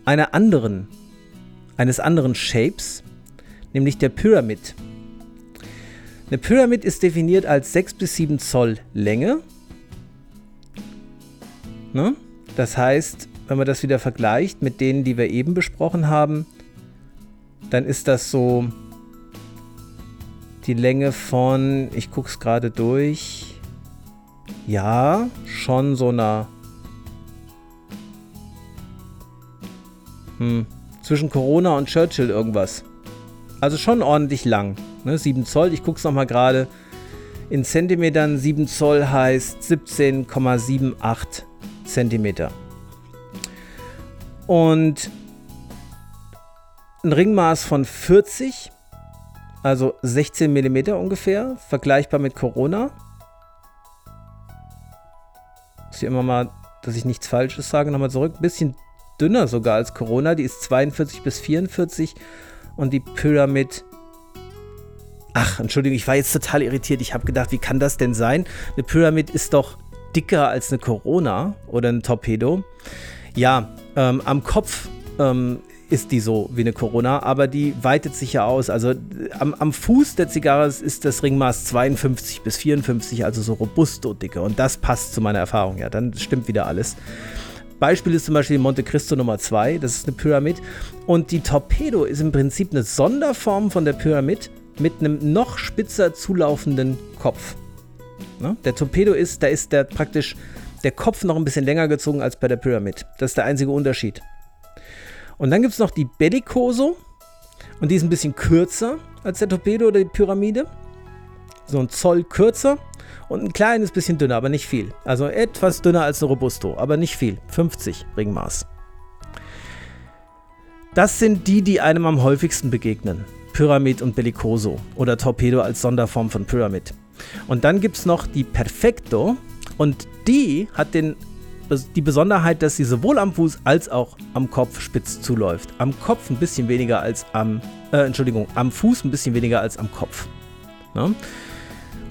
einer anderen, eines anderen Shapes, nämlich der Pyramid. Eine Pyramid ist definiert als 6 bis 7 Zoll Länge. Ne? Das heißt, wenn man das wieder vergleicht mit denen, die wir eben besprochen haben, dann ist das so die Länge von, ich gucke es gerade durch, ja, schon so einer Hm. Zwischen Corona und Churchill irgendwas. Also schon ordentlich lang. Ne? 7 Zoll, ich gucke es nochmal gerade. In Zentimetern 7 Zoll heißt 17,78 Zentimeter. Und ein Ringmaß von 40, also 16 Millimeter ungefähr, vergleichbar mit Corona. Muss ich immer mal, dass ich nichts Falsches sage, nochmal zurück. Ein bisschen dünner sogar als Corona. Die ist 42 bis 44 und die Pyramid. Ach, Entschuldigung, ich war jetzt total irritiert. Ich habe gedacht, wie kann das denn sein? Eine Pyramid ist doch dicker als eine Corona oder ein Torpedo. Ja, ähm, am Kopf ähm, ist die so wie eine Corona, aber die weitet sich ja aus. Also am, am, Fuß der Zigarre ist das Ringmaß 52 bis 54, also so robusto dicke. Und das passt zu meiner Erfahrung, ja. Dann stimmt wieder alles. Beispiel ist zum Beispiel die Monte Cristo Nummer 2, das ist eine Pyramid. Und die Torpedo ist im Prinzip eine Sonderform von der Pyramid mit einem noch spitzer zulaufenden Kopf. Ne? Der Torpedo ist, da ist der praktisch der Kopf noch ein bisschen länger gezogen als bei der Pyramid. Das ist der einzige Unterschied. Und dann gibt es noch die Bellicoso. Und die ist ein bisschen kürzer als der Torpedo oder die Pyramide. So ein Zoll kürzer und ein kleines bisschen dünner, aber nicht viel. Also etwas dünner als eine Robusto, aber nicht viel. 50 Ringmaß. Das sind die, die einem am häufigsten begegnen. Pyramid und Bellicoso oder Torpedo als Sonderform von Pyramid. Und dann gibt es noch die Perfecto und die hat den, die Besonderheit, dass sie sowohl am Fuß als auch am Kopf spitz zuläuft. Am Kopf ein bisschen weniger als am, äh, Entschuldigung, am Fuß ein bisschen weniger als am Kopf. Ne?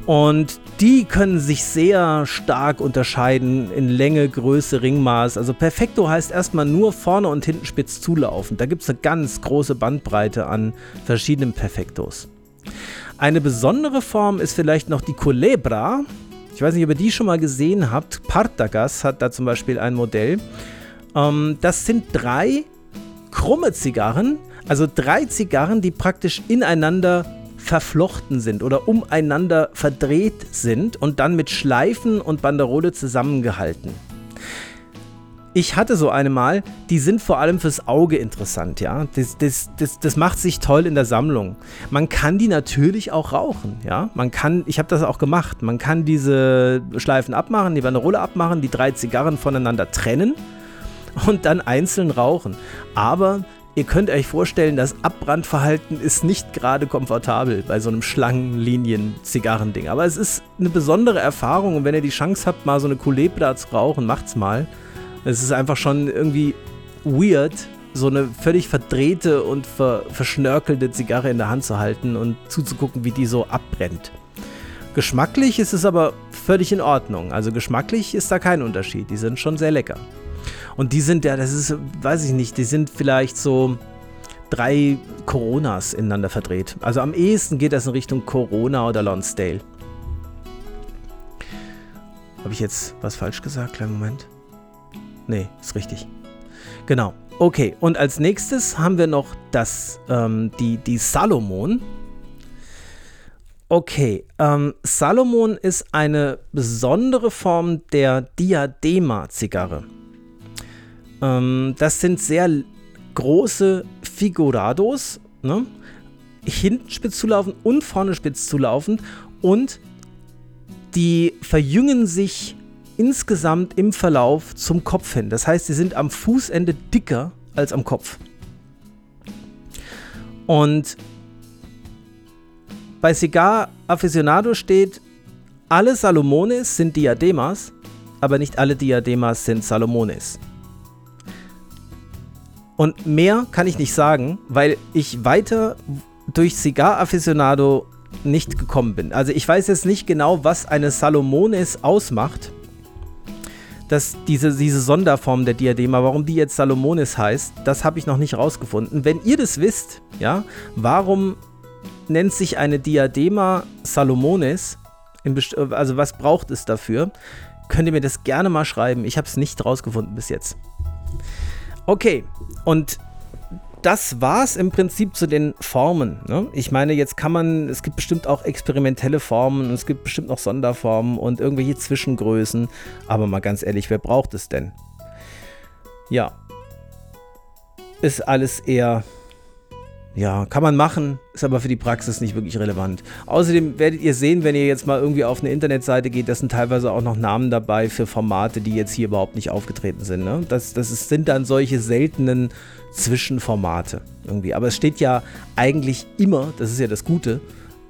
Und die können sich sehr stark unterscheiden in Länge, Größe, Ringmaß. Also Perfecto heißt erstmal nur vorne und hinten spitz zulaufen. Da gibt es eine ganz große Bandbreite an verschiedenen Perfectos. Eine besondere Form ist vielleicht noch die Culebra. Ich weiß nicht, ob ihr die schon mal gesehen habt. Partagas hat da zum Beispiel ein Modell. Ähm, das sind drei krumme Zigarren, also drei Zigarren, die praktisch ineinander verflochten sind oder umeinander verdreht sind und dann mit Schleifen und Banderole zusammengehalten. Ich hatte so eine mal, die sind vor allem fürs Auge interessant, ja. Das, das, das, das macht sich toll in der Sammlung. Man kann die natürlich auch rauchen, ja. Man kann, ich habe das auch gemacht, man kann diese Schleifen abmachen, die Vanille abmachen, die drei Zigarren voneinander trennen und dann einzeln rauchen. Aber ihr könnt euch vorstellen, das Abbrandverhalten ist nicht gerade komfortabel bei so einem Schlangenlinien-Zigarrending. Aber es ist eine besondere Erfahrung und wenn ihr die Chance habt, mal so eine Culebra zu rauchen, macht's mal. Es ist einfach schon irgendwie weird, so eine völlig verdrehte und ver verschnörkelte Zigarre in der Hand zu halten und zuzugucken, wie die so abbrennt. Geschmacklich ist es aber völlig in Ordnung. Also geschmacklich ist da kein Unterschied. Die sind schon sehr lecker. Und die sind ja, das ist, weiß ich nicht, die sind vielleicht so drei Coronas ineinander verdreht. Also am ehesten geht das in Richtung Corona oder Lonsdale. Habe ich jetzt was falsch gesagt? Kleinen Moment. Nee, ist richtig. Genau. Okay, und als nächstes haben wir noch das, ähm, die, die Salomon. Okay, ähm, Salomon ist eine besondere Form der Diadema-Zigarre. Ähm, das sind sehr große Figurados, ne? hinten spitz zulaufend und vorne spitz zulaufend und die verjüngen sich insgesamt im Verlauf zum Kopf hin. Das heißt, sie sind am Fußende dicker als am Kopf. Und bei Cigar Aficionado steht, alle Salomones sind Diademas, aber nicht alle Diademas sind Salomones. Und mehr kann ich nicht sagen, weil ich weiter durch Cigar Aficionado nicht gekommen bin. Also ich weiß jetzt nicht genau, was eine Salomones ausmacht dass diese, diese Sonderform der Diadema, warum die jetzt Salomonis heißt, das habe ich noch nicht rausgefunden. Wenn ihr das wisst, ja, warum nennt sich eine Diadema Salomonis, also was braucht es dafür, könnt ihr mir das gerne mal schreiben. Ich habe es nicht rausgefunden bis jetzt. Okay, und das war es im Prinzip zu den Formen. Ne? Ich meine, jetzt kann man, es gibt bestimmt auch experimentelle Formen, es gibt bestimmt noch Sonderformen und irgendwelche Zwischengrößen. Aber mal ganz ehrlich, wer braucht es denn? Ja. Ist alles eher ja, kann man machen, ist aber für die Praxis nicht wirklich relevant. Außerdem werdet ihr sehen, wenn ihr jetzt mal irgendwie auf eine Internetseite geht, das sind teilweise auch noch Namen dabei für Formate, die jetzt hier überhaupt nicht aufgetreten sind. Ne? Das, das ist, sind dann solche seltenen Zwischenformate irgendwie. Aber es steht ja eigentlich immer, das ist ja das Gute,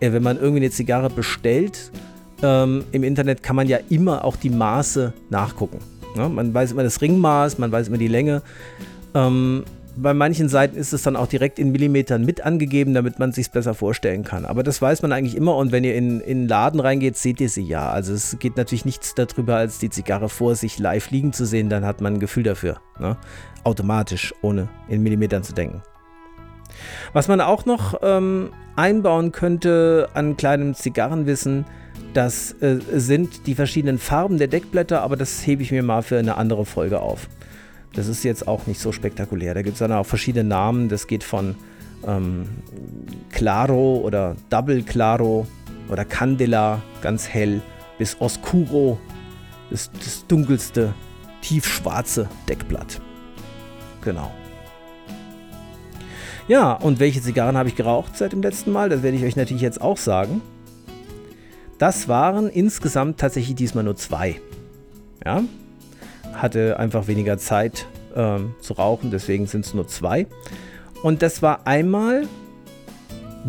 äh, wenn man irgendwie eine Zigarre bestellt, ähm, im Internet kann man ja immer auch die Maße nachgucken. Ne? Man weiß immer das Ringmaß, man weiß immer die Länge. Ähm, bei manchen Seiten ist es dann auch direkt in Millimetern mit angegeben, damit man es sich besser vorstellen kann. Aber das weiß man eigentlich immer und wenn ihr in, den Laden reingeht, seht ihr sie ja. Also es geht natürlich nichts darüber, als die Zigarre vor sich live liegen zu sehen, dann hat man ein Gefühl dafür. Ne? Automatisch, ohne in Millimetern zu denken. Was man auch noch ähm, einbauen könnte an kleinem Zigarrenwissen, das äh, sind die verschiedenen Farben der Deckblätter, aber das hebe ich mir mal für eine andere Folge auf. Das ist jetzt auch nicht so spektakulär. Da gibt es dann auch verschiedene Namen. Das geht von ähm, Claro oder Double Claro oder Candela, ganz hell, bis Oscuro, das, das dunkelste, tiefschwarze Deckblatt. Genau. Ja, und welche Zigarren habe ich geraucht seit dem letzten Mal? Das werde ich euch natürlich jetzt auch sagen. Das waren insgesamt tatsächlich diesmal nur zwei. Ja, hatte einfach weniger Zeit ähm, zu rauchen, deswegen sind es nur zwei. Und das war einmal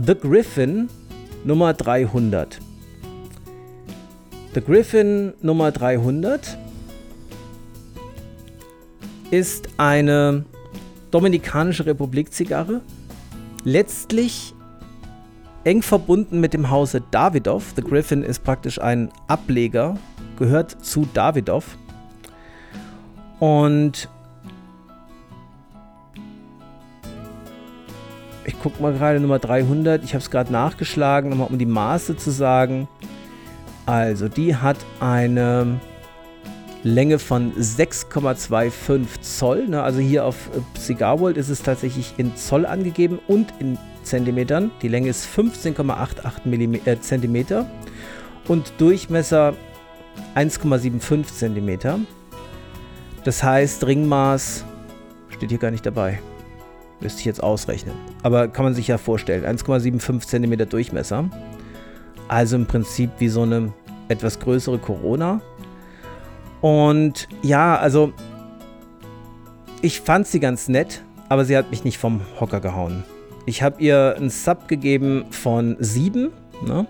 The Griffin Nummer 300. The Griffin Nummer 300 ist eine Dominikanische Republik Zigarre. Letztlich eng verbunden mit dem Hause Davidoff. The Griffin ist praktisch ein Ableger, gehört zu Davidoff. Und ich gucke mal gerade Nummer 300. Ich habe es gerade nachgeschlagen, nochmal um die Maße zu sagen. Also die hat eine Länge von 6,25 Zoll. Ne? Also hier auf äh, Cigar World ist es tatsächlich in Zoll angegeben und in Zentimetern. Die Länge ist 15,88 äh, Zentimeter und Durchmesser 1,75 Zentimeter. Das heißt, Ringmaß steht hier gar nicht dabei. Müsste ich jetzt ausrechnen. Aber kann man sich ja vorstellen. 1,75 cm Durchmesser. Also im Prinzip wie so eine etwas größere Corona. Und ja, also ich fand sie ganz nett, aber sie hat mich nicht vom Hocker gehauen. Ich habe ihr einen Sub gegeben von 7. Ne?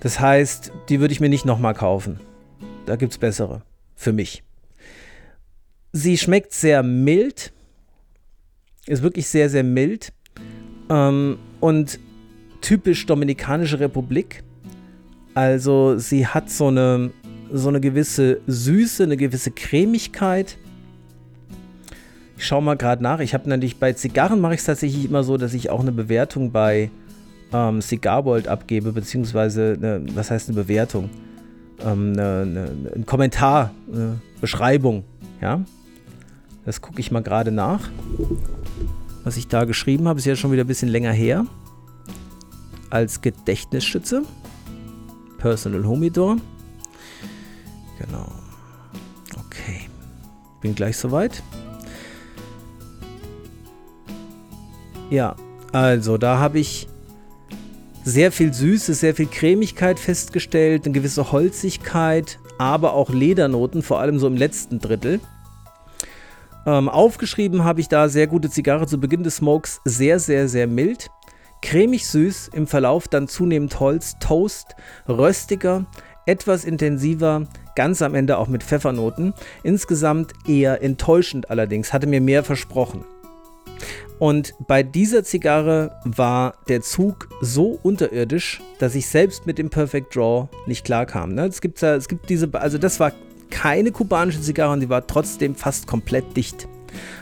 Das heißt, die würde ich mir nicht nochmal kaufen. Da gibt es bessere. Für mich. Sie schmeckt sehr mild. Ist wirklich sehr, sehr mild. Ähm, und typisch Dominikanische Republik. Also sie hat so eine, so eine gewisse Süße, eine gewisse Cremigkeit. Ich schaue mal gerade nach. Ich habe natürlich bei Zigarren mache ich es tatsächlich immer so, dass ich auch eine Bewertung bei ähm, Cigar World abgebe, beziehungsweise eine, was heißt eine Bewertung? Ähm, eine, eine, ein Kommentar, eine Beschreibung. Ja, das gucke ich mal gerade nach. Was ich da geschrieben habe, ist ja schon wieder ein bisschen länger her als Gedächtnisstütze. Personal Humidor. Genau. Okay. Bin gleich soweit. Ja, also da habe ich sehr viel Süße, sehr viel Cremigkeit festgestellt, eine gewisse Holzigkeit, aber auch Ledernoten, vor allem so im letzten Drittel. Ähm, aufgeschrieben habe ich da sehr gute Zigarre zu Beginn des Smokes, sehr, sehr, sehr mild cremig süß, im Verlauf dann zunehmend Holz, Toast, röstiger, etwas intensiver, ganz am Ende auch mit Pfeffernoten. Insgesamt eher enttäuschend allerdings, hatte mir mehr versprochen. Und bei dieser Zigarre war der Zug so unterirdisch, dass ich selbst mit dem Perfect Draw nicht klarkam. Ne? Es, gibt, es gibt diese, also das war keine kubanische Zigarre und die war trotzdem fast komplett dicht.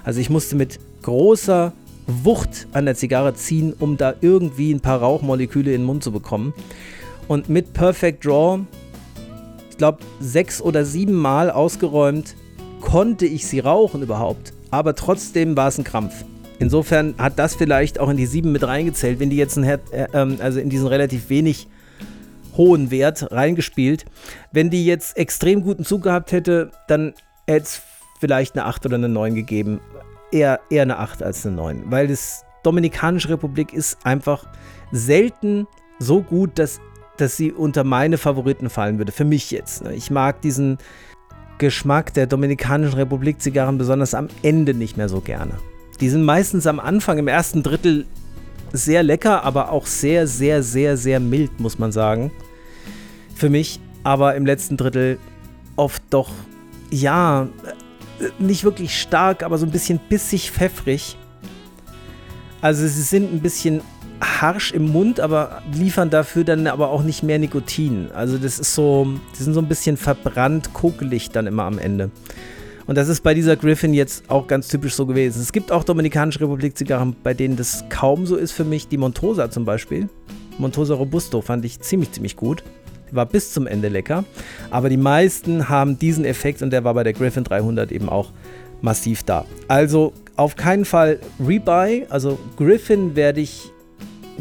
Also ich musste mit großer Wucht an der Zigarre ziehen, um da irgendwie ein paar Rauchmoleküle in den Mund zu bekommen. Und mit Perfect Draw, ich glaube, sechs oder sieben Mal ausgeräumt, konnte ich sie rauchen überhaupt. Aber trotzdem war es ein Krampf. Insofern hat das vielleicht auch in die sieben mit reingezählt, wenn die jetzt ein, äh, ähm, also in diesen relativ wenig hohen Wert reingespielt. Wenn die jetzt extrem guten Zug gehabt hätte, dann hätte es vielleicht eine 8 oder eine 9 gegeben eher, eher eine 8 als eine 9, weil das Dominikanische Republik ist einfach selten so gut, dass, dass sie unter meine Favoriten fallen würde. Für mich jetzt. Ne? Ich mag diesen Geschmack der Dominikanischen Republik Zigarren besonders am Ende nicht mehr so gerne. Die sind meistens am Anfang, im ersten Drittel sehr lecker, aber auch sehr, sehr, sehr, sehr mild, muss man sagen. Für mich, aber im letzten Drittel oft doch, ja, nicht wirklich stark, aber so ein bisschen bissig pfeffrig. Also sie sind ein bisschen harsch im Mund, aber liefern dafür dann aber auch nicht mehr Nikotin. Also das ist so, die sind so ein bisschen verbrannt, kokelig dann immer am Ende. Und das ist bei dieser Griffin jetzt auch ganz typisch so gewesen. Es gibt auch Dominikanische Republik Zigarren, bei denen das kaum so ist für mich. Die Montosa zum Beispiel. Montosa Robusto fand ich ziemlich, ziemlich gut war bis zum Ende lecker. Aber die meisten haben diesen Effekt und der war bei der Griffin 300 eben auch massiv da. Also auf keinen Fall Rebuy. Also Griffin werde ich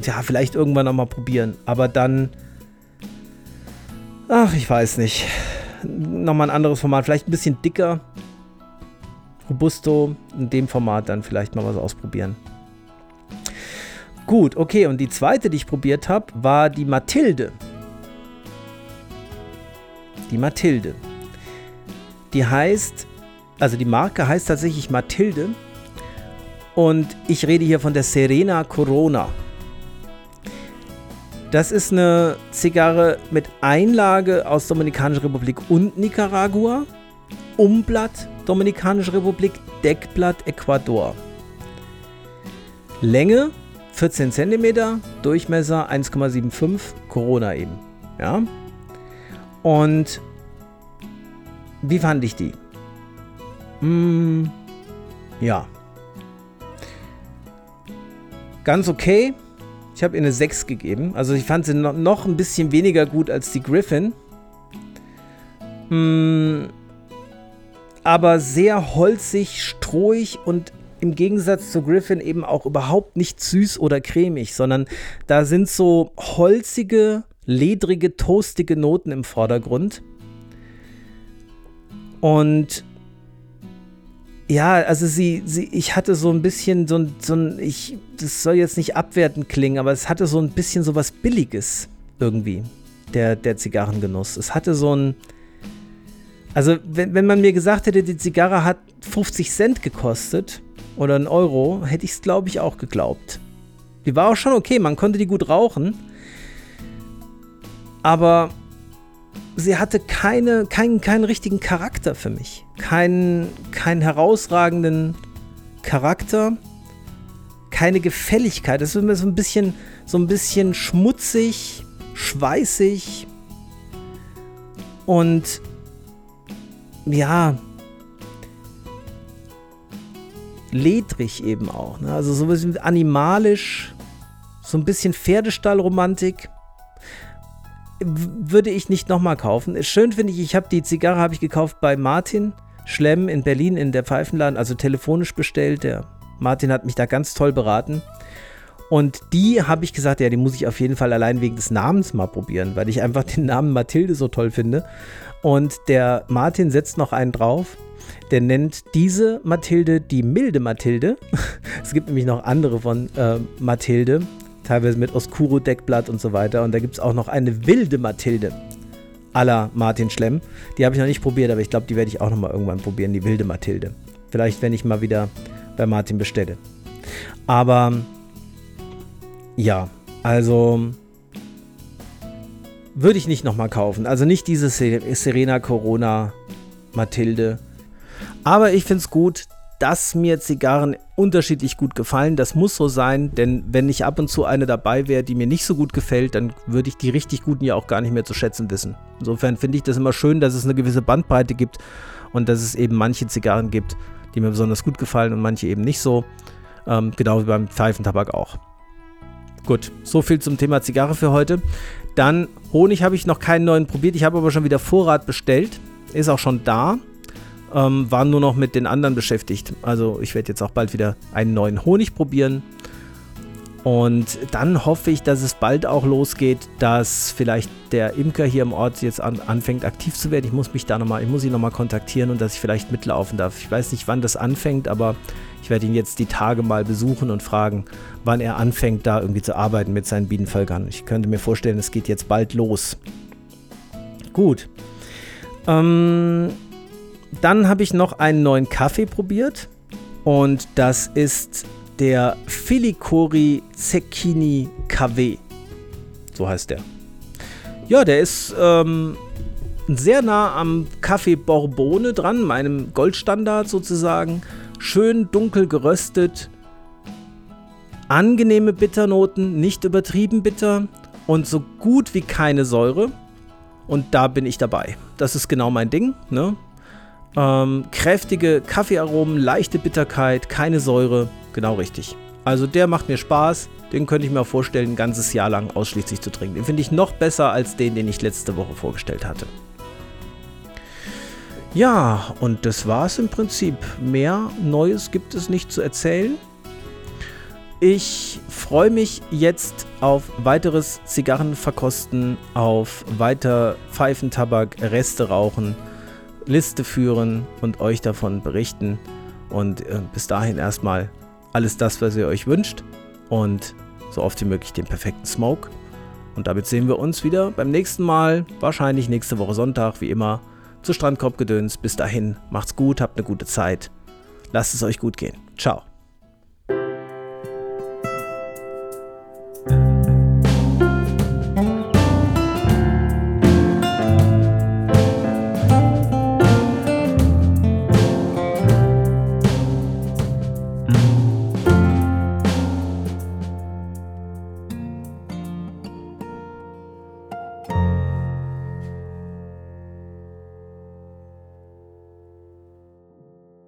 ja vielleicht irgendwann nochmal probieren. Aber dann. Ach, ich weiß nicht. Nochmal ein anderes Format. Vielleicht ein bisschen dicker. Robusto. In dem Format dann vielleicht mal was ausprobieren. Gut, okay. Und die zweite, die ich probiert habe, war die Mathilde die Mathilde. Die heißt, also die Marke heißt tatsächlich Mathilde und ich rede hier von der Serena Corona. Das ist eine Zigarre mit Einlage aus Dominikanischer Republik und Nicaragua, Umblatt Dominikanische Republik, Deckblatt Ecuador. Länge 14 cm, Durchmesser 1,75, Corona eben. Ja, und wie fand ich die? Hm, ja. Ganz okay. Ich habe ihr eine 6 gegeben. Also ich fand sie noch ein bisschen weniger gut als die Griffin. Hm, aber sehr holzig, strohig und im Gegensatz zu Griffin eben auch überhaupt nicht süß oder cremig, sondern da sind so holzige, ledrige, toastige Noten im Vordergrund. Und ja, also sie, sie, ich hatte so ein bisschen so ein, so ein, ich, das soll jetzt nicht abwertend klingen, aber es hatte so ein bisschen so was Billiges irgendwie, der, der Zigarrengenuss. Es hatte so ein, also wenn, wenn man mir gesagt hätte, die Zigarre hat 50 Cent gekostet oder einen Euro, hätte ich es, glaube ich, auch geglaubt. Die war auch schon okay, man konnte die gut rauchen, aber sie hatte keine, keinen, keinen richtigen Charakter für mich. Keinen, keinen herausragenden Charakter. Keine Gefälligkeit. Das ist immer so ein bisschen, so ein bisschen schmutzig, schweißig. Und ja, ledrig eben auch. Ne? Also so ein bisschen animalisch, so ein bisschen Pferdestallromantik würde ich nicht nochmal kaufen. Schön finde ich, ich habe die Zigarre habe ich gekauft bei Martin Schlemm in Berlin in der Pfeifenladen, also telefonisch bestellt. Der Martin hat mich da ganz toll beraten. Und die habe ich gesagt, ja, die muss ich auf jeden Fall allein wegen des Namens mal probieren, weil ich einfach den Namen Mathilde so toll finde. Und der Martin setzt noch einen drauf. Der nennt diese Mathilde die milde Mathilde. [laughs] es gibt nämlich noch andere von äh, Mathilde teilweise mit Oscuro-Deckblatt und so weiter. Und da gibt es auch noch eine wilde Mathilde à la Martin Schlemm. Die habe ich noch nicht probiert, aber ich glaube, die werde ich auch noch mal irgendwann probieren, die wilde Mathilde. Vielleicht, wenn ich mal wieder bei Martin bestelle. Aber ja, also würde ich nicht nochmal kaufen. Also nicht diese Serena Corona Mathilde. Aber ich finde es gut, dass mir Zigarren unterschiedlich gut gefallen. Das muss so sein, denn wenn nicht ab und zu eine dabei wäre, die mir nicht so gut gefällt, dann würde ich die richtig guten ja auch gar nicht mehr zu schätzen wissen. Insofern finde ich das immer schön, dass es eine gewisse Bandbreite gibt und dass es eben manche Zigarren gibt, die mir besonders gut gefallen und manche eben nicht so. Ähm, genau wie beim Pfeifentabak auch. Gut, so viel zum Thema Zigarre für heute. Dann Honig habe ich noch keinen neuen probiert. Ich habe aber schon wieder Vorrat bestellt. Ist auch schon da ähm, waren nur noch mit den anderen beschäftigt. Also ich werde jetzt auch bald wieder einen neuen Honig probieren. Und dann hoffe ich, dass es bald auch losgeht, dass vielleicht der Imker hier im Ort jetzt an, anfängt aktiv zu werden. Ich muss mich da nochmal, ich muss ihn nochmal kontaktieren und dass ich vielleicht mitlaufen darf. Ich weiß nicht, wann das anfängt, aber ich werde ihn jetzt die Tage mal besuchen und fragen, wann er anfängt, da irgendwie zu arbeiten mit seinen Bienenvölkern. Ich könnte mir vorstellen, es geht jetzt bald los. Gut. Ähm, dann habe ich noch einen neuen Kaffee probiert und das ist der Filicori Zecchini KW. So heißt der. Ja, der ist ähm, sehr nah am Kaffee Borbone dran, meinem Goldstandard sozusagen. Schön dunkel geröstet. Angenehme Bitternoten, nicht übertrieben bitter und so gut wie keine Säure. Und da bin ich dabei. Das ist genau mein Ding. Ne? Ähm, kräftige Kaffeearomen, leichte Bitterkeit, keine Säure, genau richtig. Also der macht mir Spaß, den könnte ich mir vorstellen, ein ganzes Jahr lang ausschließlich zu trinken. Den finde ich noch besser als den, den ich letzte Woche vorgestellt hatte. Ja, und das war es im Prinzip. Mehr Neues gibt es nicht zu erzählen. Ich freue mich jetzt auf weiteres Zigarrenverkosten, auf weiter Pfeifentabak, Reste rauchen Liste führen und euch davon berichten. Und äh, bis dahin erstmal alles das, was ihr euch wünscht. Und so oft wie möglich den perfekten Smoke. Und damit sehen wir uns wieder beim nächsten Mal. Wahrscheinlich nächste Woche Sonntag, wie immer, zu Strandkorbgedöns. Bis dahin, macht's gut, habt eine gute Zeit. Lasst es euch gut gehen. Ciao.